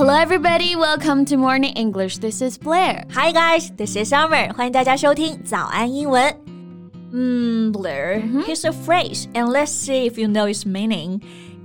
Hello, everybody. Welcome to Morning English. This is Blair. Hi, guys. This is Summer. 欢迎大家收听早安英文。Hmm, Blair, here's a phrase, and let's see if you know its meaning.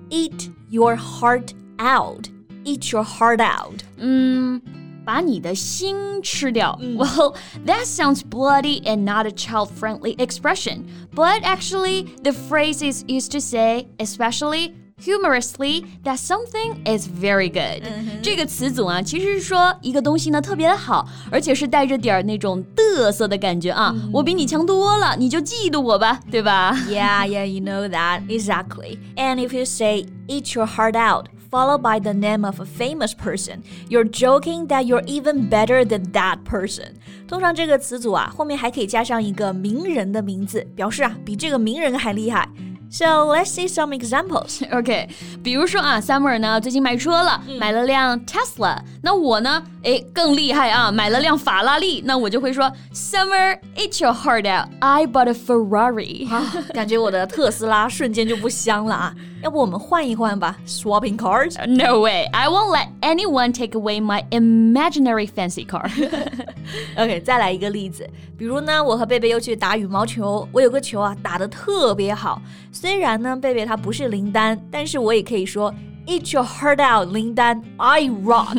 Eat your heart out. Eat your heart out. 嗯，把你的心吃掉. Well, that sounds bloody and not a child-friendly expression. But actually, the phrase is used to say, especially humorously that something is very good、这个词组啊，其实是说一个东西呢特别的好，而且是带着点儿那种嘚瑟的感觉啊。我比你强多了，你就嫉妒我吧，对吧 Yeah, yeah, you know that. Exactly. And if you say, eat your heart out, followed by the name of a famous person, you're joking that you're even better than that person. 通常这个词组啊，后面还可以加上一个名人的名字，表示啊比这个名人还厉害。 So let's see some examples. OK，比如说啊，Summer 呢最近买车了，买了辆 Tesla。那我呢， 哎，更厉害啊，买了辆法拉利。那我就会说，Summer, eat your heart out. I bought a Ferrari. 啊，感觉我的特斯拉瞬间就不香了啊！要不我们换一换吧，swapping cars。No way. I won't let anyone take away my imaginary fancy car. OK，再来一个例子，比如呢，我和贝贝又去打羽毛球，我有个球啊打得特别好。虽然呢，贝贝他不是林丹，但是我也可以说 Eat your heart out，林丹，I rock。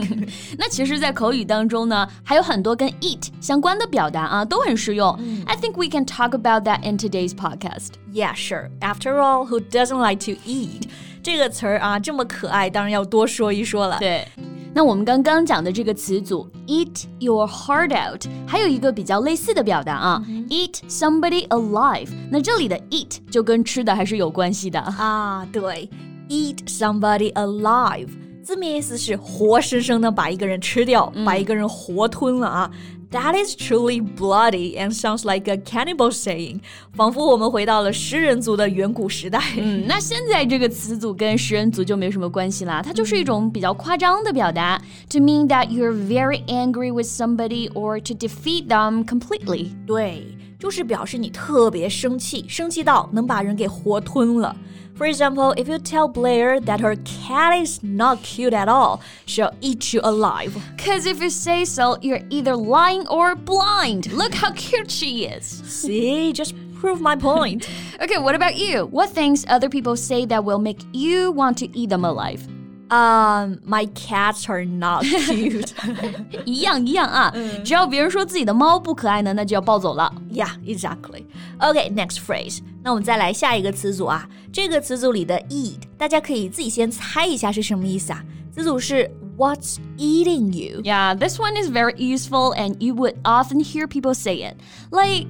那其实，在口语当中呢，还有很多跟 eat 相关的表达啊，都很实用。I think we can talk about that in today's podcast. Yeah, sure. After all, who doesn't like to eat？这个词儿啊，这么可爱，当然要多说一说了。对。那我们刚刚讲的这个词组 eat your heart out，还有一个比较类似的表达啊、eat somebody alive。那这里的 eat 就跟吃的还是有关系的。啊，对 ，eat somebody alive，字面意思是活生生的把一个人吃掉，把一个人活吞了啊。That is truly bloody and sounds like a cannibal saying，仿佛我们回到了食人族的远古时代。嗯，那现在这个词组跟食人族就没什么关系啦，它就是一种比较夸张的表达，to mean that you're very angry with somebody or to defeat them completely。对， 就是表示你特别生气，生气到能把人给活吞了。For example, if you tell Blair that her cat is not cute at all, she'll eat you alive. Cause if you say so, you're either lying or blind. Look how cute she is. See, just prove my point. Okay, what about you? What things other people say that will make you want to eat them alive? Um, my cats are not cute. 一样一样啊，只要别人说自己的猫不可爱呢，那就要抱走了。 yeah, exactly. Okay, next phrase. 那我们再来下一个词组啊。这个词组里的 eat，大家可以自己先猜一下是什么意思啊？词组是 What's eating you？ Yeah, this one is very useful and you would often hear people say it. Like,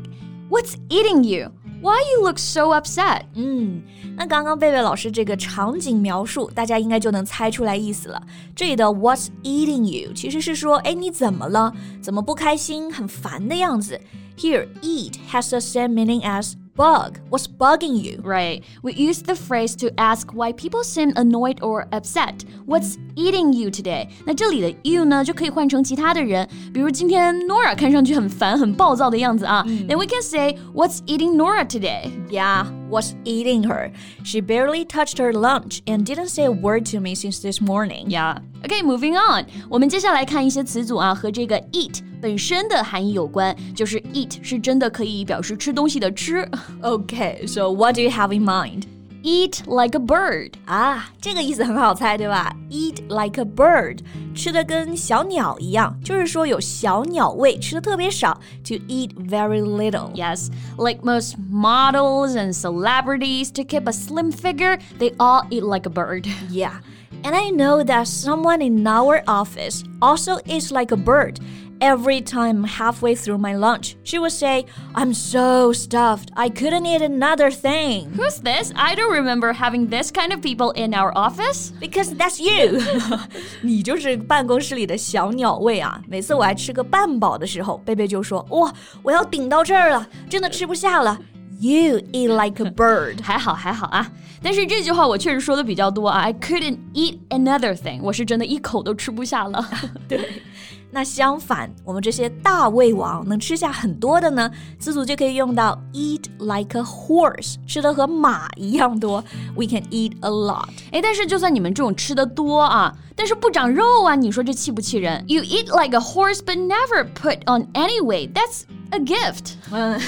what's eating you? Why you look so upset? 嗯，那刚刚贝贝老师这个场景描述，大家应该就能猜出来意思了。这里的 What's eating you 其实是说，哎，你怎么了？怎么不开心、很烦的样子？Here, eat has the same meaning as bug. What's bugging you? Right. We use the phrase to ask why people seem annoyed or upset. What's eating you today? 那这里的 you 呢，就可以换成其他的人，比如今天 Nora 看上去很烦、很暴躁的样子啊。Then we can say What's eating Nora today? Yeah, what's eating her? She barely touched her lunch and didn't say a word to me since this morning. Yeah. Okay, moving on. 我们接下来看一些词组啊，和这个 eat 本身的含义有关。就是 eat 是真的可以表示吃东西的吃。 Okay, so what do you have in mind? Eat like a bird. 啊，这个意思很好猜，对吧？Eat like a bird，吃的跟小鸟一样，就是说有小鸟胃，吃的特别少。To eat very little. Yes, like most models and celebrities, to keep a slim figure, they all eat like a bird. Yeah. And I know that someone in our office also eats like a bird. Every time halfway through my lunch, she would say, I'm so stuffed, I couldn't eat another thing. Who's this? I don't remember having this kind of people in our office. Because that's you 。你就是办公室里的小鸟胃啊！每次我爱吃个半饱的时候，贝贝就说：“哇，我要顶到这儿了，真的吃不下了。” You eat like a bird. 还好还好啊，但是这句话我确实说的比较多啊。I couldn't eat another thing，我是真的一口都吃不下了。对， 那相反，我们这些大胃王能吃下很多的呢，词组就可以用到 eat like a horse，吃的和马一样多。We can eat a lot。哎，但是就算你们这种吃的多啊，但是不长肉啊，你说这气不气人？You eat like a horse but never put on any weight. That's a gift。嗯，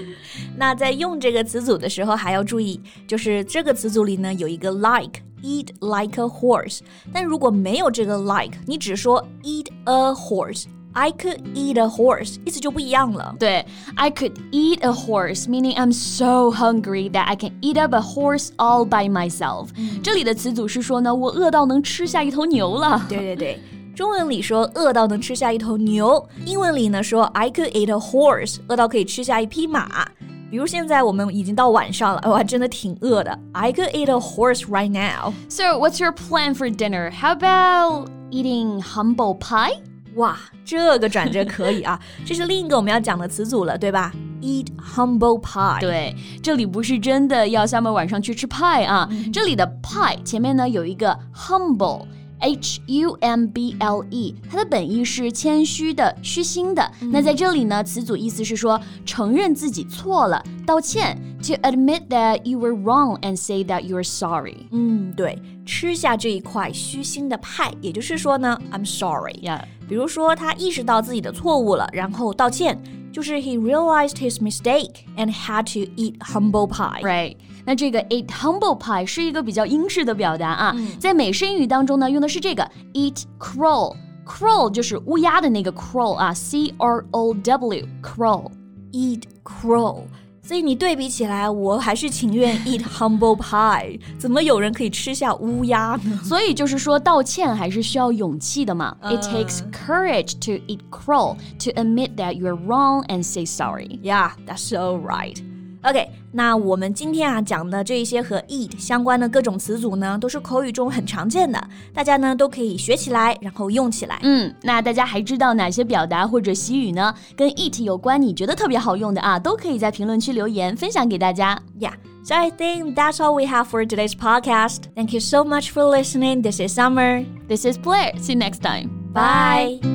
那在用这个词组的时候还要注意，就是这个词组里呢有一个 like。eat like a horse。但如果没有这个 like，你只说 eat a horse。I could eat a horse，意思就不一样了。对，I could eat a horse meaning I'm so hungry that I can eat up a horse all by myself。这里的词组是说呢，我饿到能吃下一头牛了。对对对。中文里说饿到能吃下一头牛，英文里呢说 I could eat a horse，饿到可以吃下一匹马。 比如现在我们已经到晚上了，我还真的挺饿的。I could eat a horse right now. So what's your plan for dinner? How about eating humble pie? 哇，这个转折可以啊！这是另一个我们要讲的词组了，对吧？Eat humble pie。对，这里不是真的要下面晚上去吃派啊，这里的 pie 前面呢有一个 humble。H U M B L E，它的本意是谦虚的、虚心的。那在这里呢，词组意思是说承认自己错了，道歉。To admit that you were wrong and say that you're sorry。嗯，对，吃下这一块虚心的派，也就是说呢，I'm sorry。Yeah。比如说他意识到自己的错误了，然后道歉，就是 he realized his mistake and had to eat humble pie。Right。 那这个 eat humble pie 是一个比较英式的表达啊，在美式英语当中呢，用的是这个 eat crow。crow 就是乌鸦的那个 crow 啊，C R O W crow eat crow。所以你对比起来，我还是情愿 eat humble pie。怎么有人可以吃下乌鸦呢？所以就是说，道歉还是需要勇气的嘛。It takes courage to eat crow to admit that you're wrong and say sorry. Yeah, that's so right. OK，那我们今天啊讲的这一些和 eat 相关的各种词组呢，都是口语中很常见的，大家呢都可以学起来，然后用起来。嗯，那大家还知道哪些表达或者习语呢？跟 eat 有关，你觉得特别好用的啊，都可以在评论区留言分享给大家。Yeah. So I think that's all we have for today's podcast. Thank you so much for listening. This is Summer. This is Blair. See you next time. Bye.